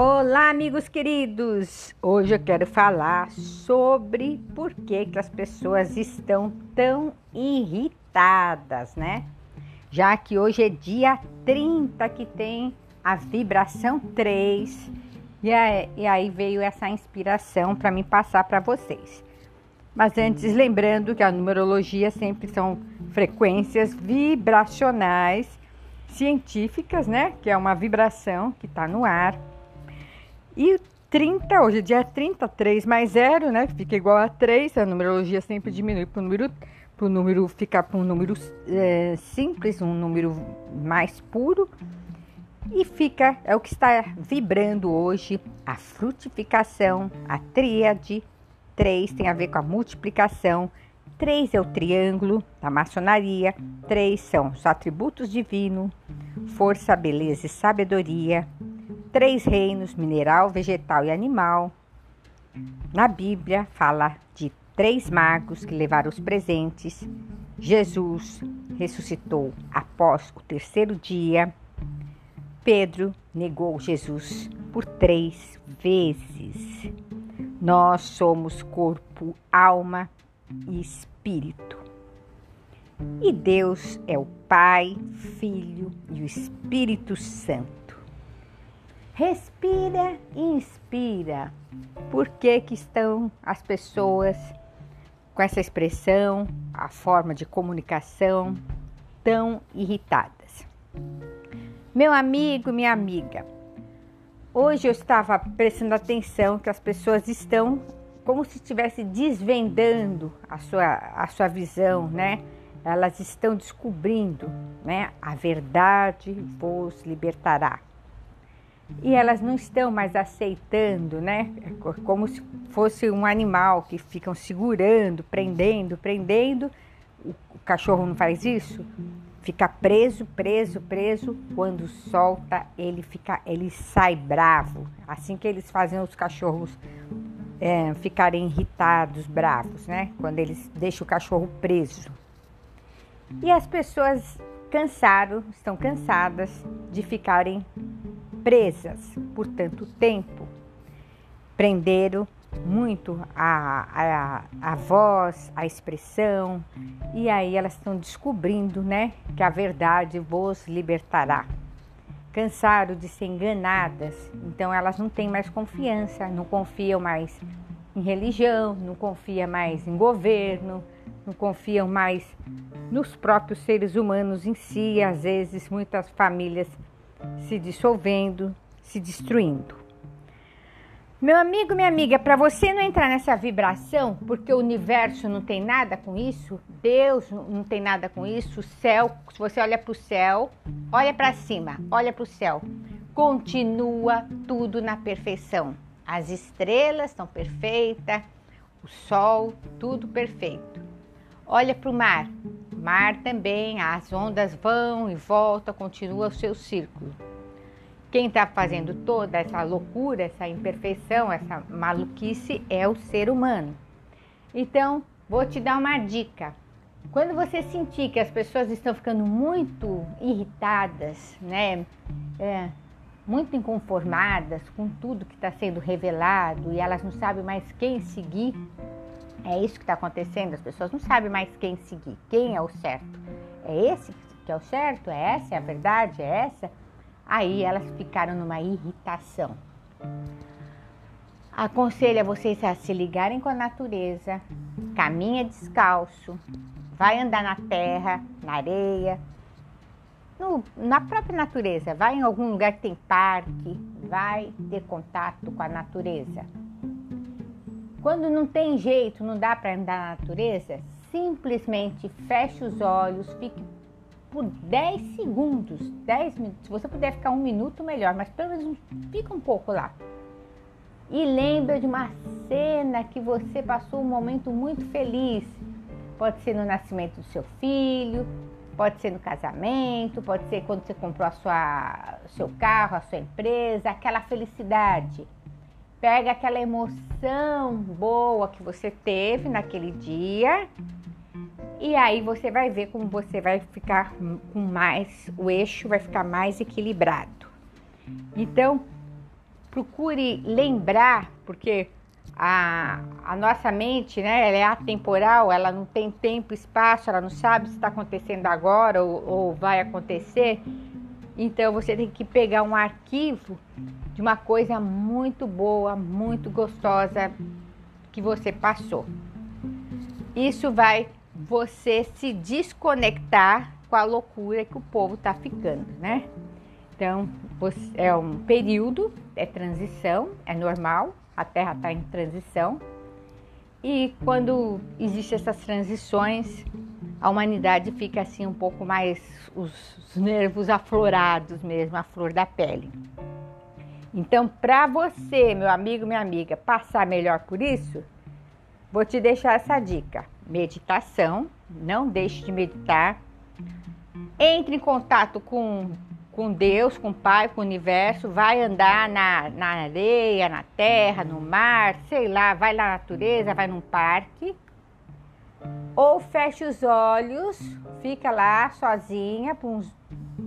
Olá, amigos queridos! Hoje eu quero falar sobre por que, que as pessoas estão tão irritadas, né? Já que hoje é dia 30 que tem a vibração 3 e aí, e aí veio essa inspiração para me passar para vocês. Mas antes, lembrando que a numerologia sempre são frequências vibracionais científicas, né? Que é uma vibração que está no ar e 30, hoje é dia 30, 3 mais 0, né? Fica igual a 3, a numerologia sempre diminui para o número, número ficar para um número é, simples, um número mais puro. E fica, é o que está vibrando hoje, a frutificação, a tríade. 3 tem a ver com a multiplicação. 3 é o triângulo da maçonaria. 3 são os atributos divinos, força, beleza e sabedoria três reinos: mineral, vegetal e animal. Na Bíblia fala de três magos que levaram os presentes. Jesus ressuscitou após o terceiro dia. Pedro negou Jesus por três vezes. Nós somos corpo, alma e espírito. E Deus é o Pai, Filho e o Espírito Santo. Respira e inspira. Por que, que estão as pessoas com essa expressão, a forma de comunicação tão irritadas? Meu amigo, minha amiga, hoje eu estava prestando atenção que as pessoas estão como se estivesse desvendando a sua, a sua visão, né? Elas estão descobrindo, né? A verdade vos libertará e elas não estão mais aceitando, né? Como se fosse um animal que ficam segurando, prendendo, prendendo. O cachorro não faz isso? Fica preso, preso, preso. Quando solta, ele fica, ele sai bravo. Assim que eles fazem os cachorros é, ficarem irritados, bravos, né? Quando eles deixam o cachorro preso. E as pessoas cansaram, estão cansadas de ficarem presas por tanto tempo, prenderam muito a, a, a voz, a expressão, e aí elas estão descobrindo né, que a verdade vos libertará. Cansaram de ser enganadas, então elas não têm mais confiança, não confiam mais em religião, não confiam mais em governo, não confiam mais nos próprios seres humanos em si. Às vezes, muitas famílias se dissolvendo, se destruindo. Meu amigo, minha amiga, para você não entrar nessa vibração, porque o universo não tem nada com isso, Deus não tem nada com isso, o céu, se você olha para o céu, olha para cima, olha para o céu, continua tudo na perfeição. As estrelas estão perfeitas, o sol, tudo perfeito. Olha para o mar, mar também, as ondas vão e voltam, continua o seu círculo. Quem está fazendo toda essa loucura, essa imperfeição, essa maluquice é o ser humano. Então, vou te dar uma dica. Quando você sentir que as pessoas estão ficando muito irritadas, né, é, muito inconformadas com tudo que está sendo revelado e elas não sabem mais quem seguir, é isso que está acontecendo. As pessoas não sabem mais quem seguir, quem é o certo. É esse que é o certo? É essa? É a verdade? É essa? Aí elas ficaram numa irritação. Aconselho a vocês a se ligarem com a natureza, caminha descalço, vai andar na terra, na areia, no, na própria natureza, vai em algum lugar que tem parque, vai ter contato com a natureza. Quando não tem jeito, não dá para andar na natureza, simplesmente feche os olhos, fique por 10 segundos, 10 minutos. Se você puder ficar um minuto, melhor, mas pelo menos fica um pouco lá. E lembra de uma cena que você passou um momento muito feliz. Pode ser no nascimento do seu filho, pode ser no casamento, pode ser quando você comprou a sua, seu carro, a sua empresa, aquela felicidade. Pega aquela emoção boa que você teve naquele dia e aí você vai ver como você vai ficar com mais, o eixo vai ficar mais equilibrado. Então, procure lembrar, porque a, a nossa mente, né, ela é atemporal, ela não tem tempo, espaço, ela não sabe se está acontecendo agora ou, ou vai acontecer. Então você tem que pegar um arquivo de uma coisa muito boa, muito gostosa que você passou. Isso vai você se desconectar com a loucura que o povo está ficando, né? Então, é um período, é transição, é normal, a Terra está em transição. E quando existem essas transições, a humanidade fica assim um pouco mais os, os nervos aflorados mesmo, a flor da pele. Então, para você, meu amigo, minha amiga, passar melhor por isso, vou te deixar essa dica: meditação. Não deixe de meditar. Entre em contato com, com Deus, com o Pai, com o universo. Vai andar na, na areia, na terra, no mar, sei lá, vai na natureza, vai num parque ou feche os olhos, fica lá sozinha,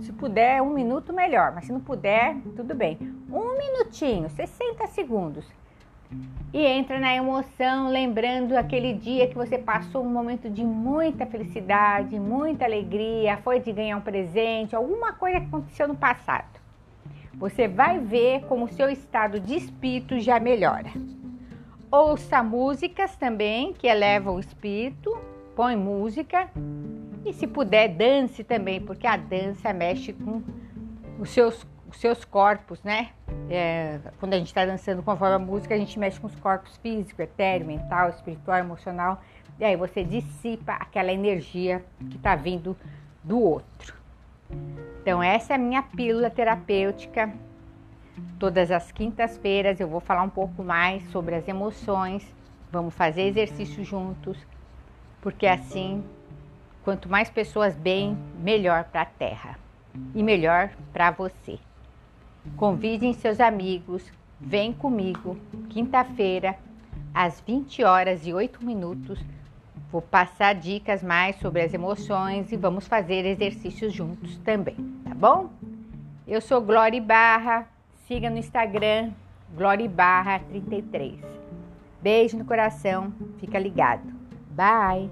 se puder, um minuto melhor, mas se não puder, tudo bem. Um minutinho, 60 segundos. E entra na emoção, lembrando aquele dia que você passou um momento de muita felicidade, muita alegria, foi de ganhar um presente, alguma coisa que aconteceu no passado. Você vai ver como o seu estado de espírito já melhora. Ouça músicas também que elevam o espírito põe música e se puder dance também, porque a dança mexe com os seus, os seus corpos, né? É, quando a gente está dançando conforme a música, a gente mexe com os corpos físico, etéreo, mental, espiritual, emocional, e aí você dissipa aquela energia que está vindo do outro. Então essa é a minha pílula terapêutica. Todas as quintas-feiras eu vou falar um pouco mais sobre as emoções. Vamos fazer exercício juntos porque assim, quanto mais pessoas bem, melhor para a Terra e melhor para você. Convidem seus amigos, vem comigo, quinta-feira, às 20 horas e 8 minutos. Vou passar dicas mais sobre as emoções e vamos fazer exercícios juntos também, tá bom? Eu sou Glória Barra, siga no Instagram, Glória Barra 33. Beijo no coração, fica ligado. Bye.